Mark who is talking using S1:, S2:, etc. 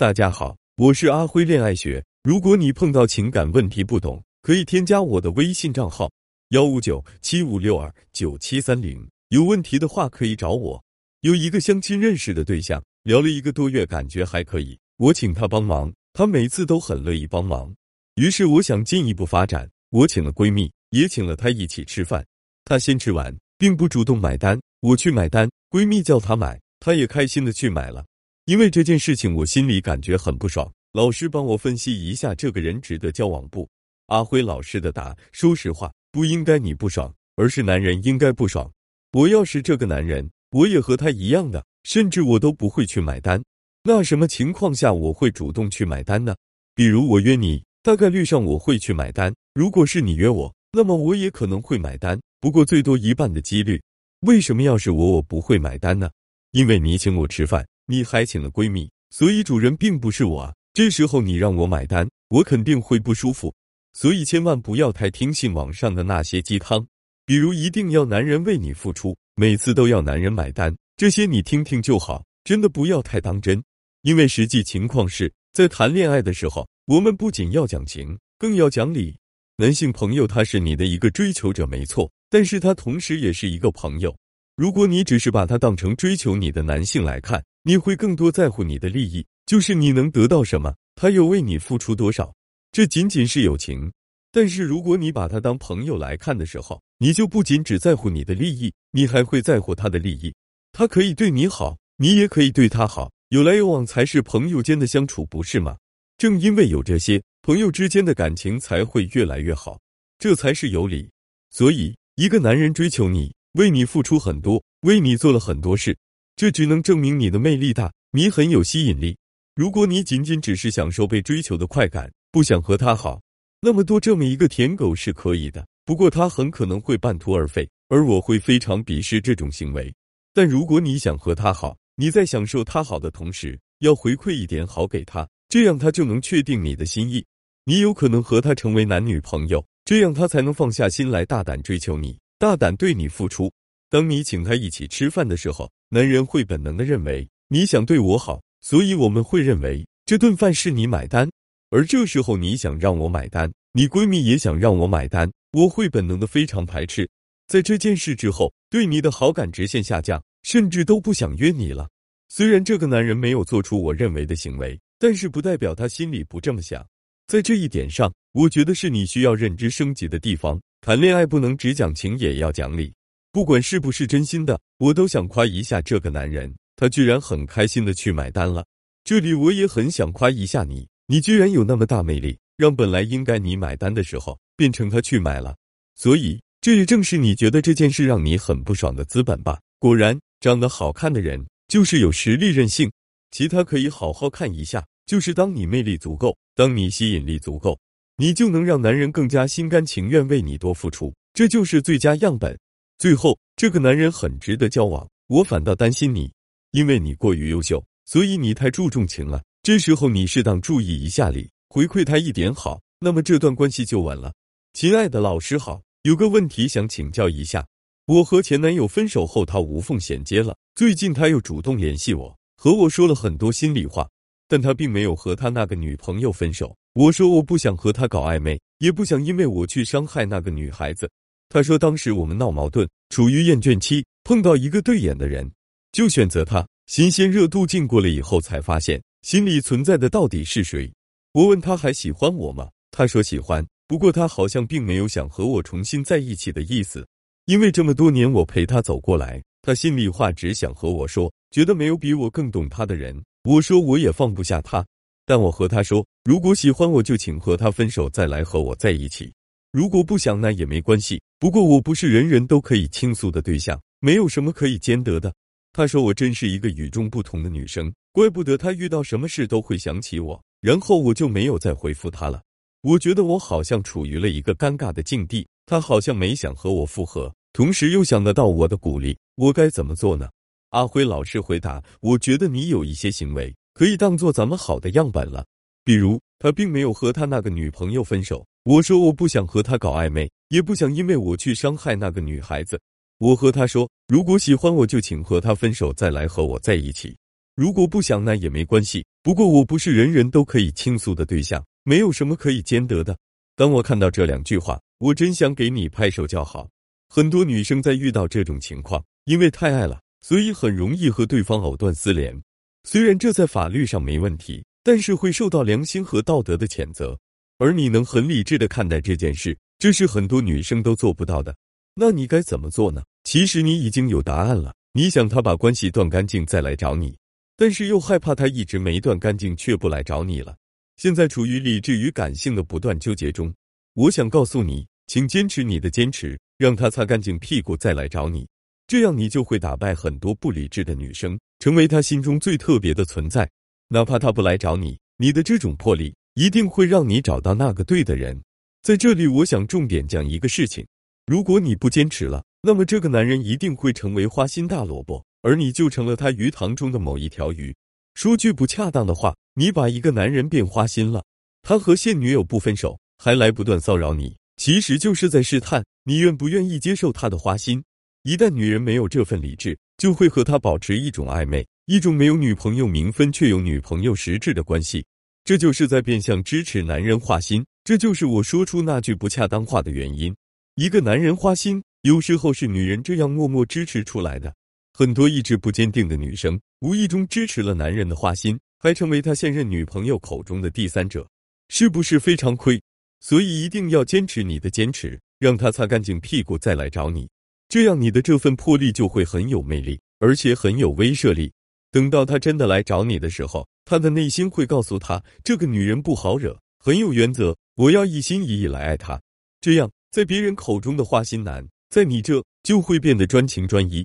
S1: 大家好，我是阿辉恋爱学。如果你碰到情感问题不懂，可以添加我的微信账号幺五九七五六二九七三零。有问题的话可以找我。有一个相亲认识的对象，聊了一个多月，感觉还可以。我请他帮忙，他每次都很乐意帮忙。于是我想进一步发展，我请了闺蜜，也请了她一起吃饭。她先吃完，并不主动买单，我去买单。闺蜜叫她买，她也开心的去买了。因为这件事情，我心里感觉很不爽。老师帮我分析一下，这个人值得交往不？阿辉老师的答：说实话，不应该你不爽，而是男人应该不爽。我要是这个男人，我也和他一样的，甚至我都不会去买单。那什么情况下我会主动去买单呢？比如我约你，大概率上我会去买单。如果是你约我，那么我也可能会买单，不过最多一半的几率。为什么要是我，我不会买单呢？因为你请我吃饭。你还请了闺蜜，所以主人并不是我。这时候你让我买单，我肯定会不舒服。所以千万不要太听信网上的那些鸡汤，比如一定要男人为你付出，每次都要男人买单，这些你听听就好，真的不要太当真。因为实际情况是在谈恋爱的时候，我们不仅要讲情，更要讲理。男性朋友他是你的一个追求者，没错，但是他同时也是一个朋友。如果你只是把他当成追求你的男性来看，你会更多在乎你的利益，就是你能得到什么，他又为你付出多少，这仅仅是友情。但是如果你把他当朋友来看的时候，你就不仅只在乎你的利益，你还会在乎他的利益。他可以对你好，你也可以对他好，有来有往才是朋友间的相处，不是吗？正因为有这些，朋友之间的感情才会越来越好，这才是有理。所以，一个男人追求你，为你付出很多，为你做了很多事。这只能证明你的魅力大，你很有吸引力。如果你仅仅只是享受被追求的快感，不想和他好，那么多这么一个舔狗是可以的。不过他很可能会半途而废，而我会非常鄙视这种行为。但如果你想和他好，你在享受他好的同时，要回馈一点好给他，这样他就能确定你的心意，你有可能和他成为男女朋友，这样他才能放下心来大胆追求你，大胆对你付出。当你请他一起吃饭的时候，男人会本能的认为你想对我好，所以我们会认为这顿饭是你买单。而这时候你想让我买单，你闺蜜也想让我买单，我会本能的非常排斥。在这件事之后，对你的好感直线下降，甚至都不想约你了。虽然这个男人没有做出我认为的行为，但是不代表他心里不这么想。在这一点上，我觉得是你需要认知升级的地方。谈恋爱不能只讲情，也要讲理。不管是不是真心的，我都想夸一下这个男人，他居然很开心的去买单了。这里我也很想夸一下你，你居然有那么大魅力，让本来应该你买单的时候，变成他去买了。所以这也正是你觉得这件事让你很不爽的资本吧？果然，长得好看的人就是有实力任性，其他可以好好看一下。就是当你魅力足够，当你吸引力足够，你就能让男人更加心甘情愿为你多付出，这就是最佳样本。最后，这个男人很值得交往，我反倒担心你，因为你过于优秀，所以你太注重情了。这时候你适当注意一下礼，回馈他一点好，那么这段关系就稳了。亲爱的老师好，有个问题想请教一下，我和前男友分手后，他无缝衔接了，最近他又主动联系我，和我说了很多心里话，但他并没有和他那个女朋友分手。我说我不想和他搞暧昧，也不想因为我去伤害那个女孩子。他说：“当时我们闹矛盾，处于厌倦期，碰到一个对眼的人，就选择他。新鲜热度进过了以后，才发现心里存在的到底是谁。我问他还喜欢我吗？他说喜欢，不过他好像并没有想和我重新在一起的意思。因为这么多年我陪他走过来，他心里话只想和我说，觉得没有比我更懂他的人。我说我也放不下他，但我和他说，如果喜欢我就请和他分手，再来和我在一起。”如果不想那也没关系，不过我不是人人都可以倾诉的对象，没有什么可以兼得的。他说我真是一个与众不同的女生，怪不得他遇到什么事都会想起我。然后我就没有再回复他了。我觉得我好像处于了一个尴尬的境地，他好像没想和我复合，同时又想得到我的鼓励，我该怎么做呢？阿辉老师回答：我觉得你有一些行为可以当做咱们好的样本了，比如他并没有和他那个女朋友分手。我说我不想和他搞暧昧，也不想因为我去伤害那个女孩子。我和他说，如果喜欢我就请和他分手，再来和我在一起。如果不想那也没关系。不过我不是人人都可以倾诉的对象，没有什么可以兼得的。当我看到这两句话，我真想给你拍手叫好。很多女生在遇到这种情况，因为太爱了，所以很容易和对方藕断丝连。虽然这在法律上没问题，但是会受到良心和道德的谴责。而你能很理智的看待这件事，这是很多女生都做不到的。那你该怎么做呢？其实你已经有答案了。你想他把关系断干净再来找你，但是又害怕他一直没断干净却不来找你了。现在处于理智与感性的不断纠结中。我想告诉你，请坚持你的坚持，让他擦干净屁股再来找你，这样你就会打败很多不理智的女生，成为他心中最特别的存在。哪怕他不来找你，你的这种魄力。一定会让你找到那个对的人。在这里，我想重点讲一个事情：如果你不坚持了，那么这个男人一定会成为花心大萝卜，而你就成了他鱼塘中的某一条鱼。说句不恰当的话，你把一个男人变花心了，他和现女友不分手，还来不断骚扰你，其实就是在试探你愿不愿意接受他的花心。一旦女人没有这份理智，就会和他保持一种暧昧，一种没有女朋友名分却有女朋友实质的关系。这就是在变相支持男人花心，这就是我说出那句不恰当话的原因。一个男人花心，有时候是女人这样默默支持出来的。很多意志不坚定的女生，无意中支持了男人的花心，还成为他现任女朋友口中的第三者，是不是非常亏？所以一定要坚持你的坚持，让他擦干净屁股再来找你，这样你的这份魄力就会很有魅力，而且很有威慑力。等到他真的来找你的时候，他的内心会告诉他，这个女人不好惹，很有原则，我要一心一意来爱她。这样，在别人口中的花心男，在你这就会变得专情专一。